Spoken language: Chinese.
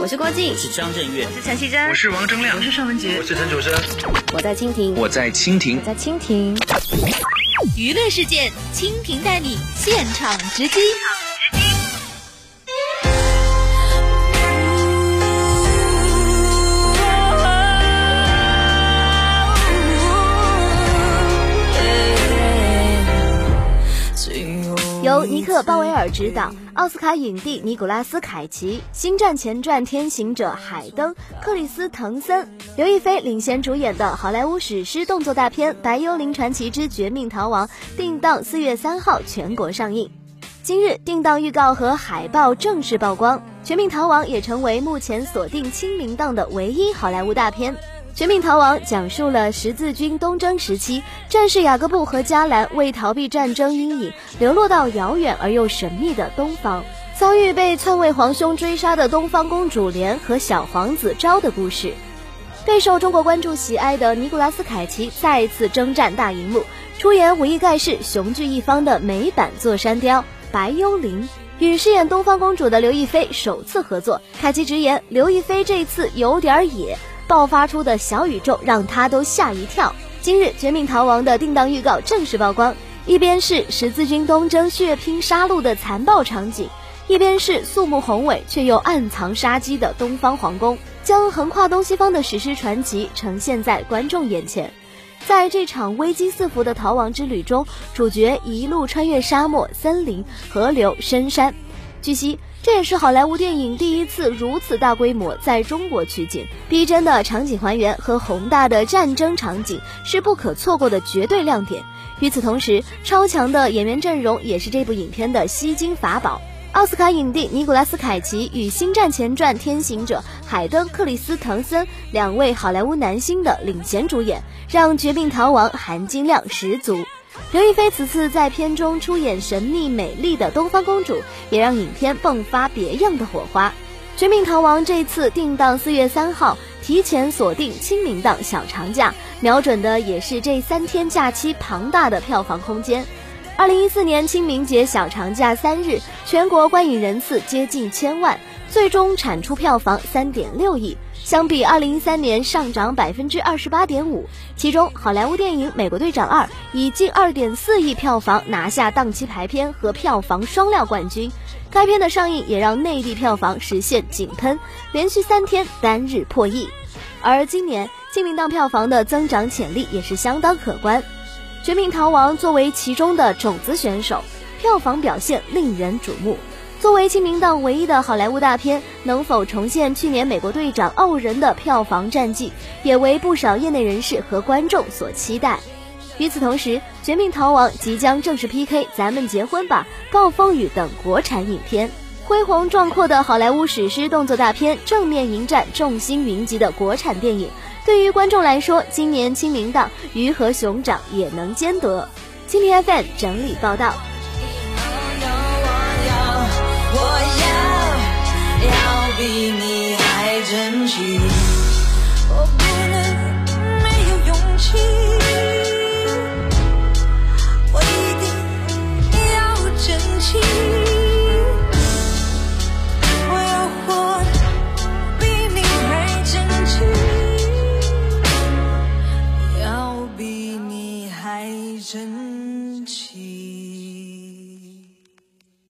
我是郭靖，我是张震岳，我是陈绮贞，我是王铮亮，我是尚雯婕，我是陈楚生，我在蜻蜓，我在蜻蜓，我在蜻蜓。娱乐事件，蜻蜓带你现场直击。由尼克·鲍威尔执导，奥斯卡影帝尼古拉斯·凯奇，《星战前传：天行者》海登、克里斯·滕森、刘亦菲领衔主演的好莱坞史诗动作大片《白幽灵传奇之绝命逃亡》定档四月三号全国上映。今日定档预告和海报正式曝光，《绝命逃亡》也成为目前锁定清明档的唯一好莱坞大片。《绝命逃亡》讲述了十字军东征时期，战士雅各布和加兰为逃避战争阴影，流落到遥远而又神秘的东方，遭遇被篡位皇兄追杀的东方公主莲和小皇子昭的故事。备受中国观众喜爱的尼古拉斯·凯奇再次征战大荧幕，出演武艺盖世、雄踞一方的美版座山雕白幽灵，与饰演东方公主的刘亦菲首次合作。凯奇直言，刘亦菲这次有点野。爆发出的小宇宙让他都吓一跳。今日《绝命逃亡》的定档预告正式曝光，一边是十字军东征血拼杀戮的残暴场景，一边是肃穆宏伟却又暗藏杀机的东方皇宫，将横跨东西方的史诗传奇呈现在观众眼前。在这场危机四伏的逃亡之旅中，主角一路穿越沙漠、森林、河流、深山。据悉。这也是好莱坞电影第一次如此大规模在中国取景，逼真的场景还原和宏大的战争场景是不可错过的绝对亮点。与此同时，超强的演员阵容也是这部影片的吸金法宝。奥斯卡影帝尼古拉斯·凯奇与《星战前传：天行者》海登·克里斯滕森两位好莱坞男星的领衔主演，让《绝命逃亡》含金量十足。刘亦菲此次在片中出演神秘美丽的东方公主，也让影片迸发别样的火花。《绝命逃亡》这次定档四月三号，提前锁定清明档小长假，瞄准的也是这三天假期庞大的票房空间。二零一四年清明节小长假三日，全国观影人次接近千万，最终产出票房三点六亿。相比二零一三年上涨百分之二十八点五，其中好莱坞电影《美国队长二》以近二点四亿票房拿下档期排片和票房双料冠军。该片的上映也让内地票房实现井喷，连续三天单日破亿。而今年清明档票房的增长潜力也是相当可观，《绝命逃亡》作为其中的种子选手，票房表现令人瞩目。作为清明档唯一的好莱坞大片，能否重现去年《美国队长：傲人》的票房战绩，也为不少业内人士和观众所期待。与此同时，《绝命逃亡》即将正式 PK《咱们结婚吧》《暴风雨》等国产影片，恢宏壮阔的好莱坞史诗动作大片正面迎战众星云集的国产电影。对于观众来说，今年清明档鱼和熊掌也能兼得。蜻蜓 FM 整理报道。比你还珍惜我不能没有勇气我一定要争气我要活的比你还争气要比你还争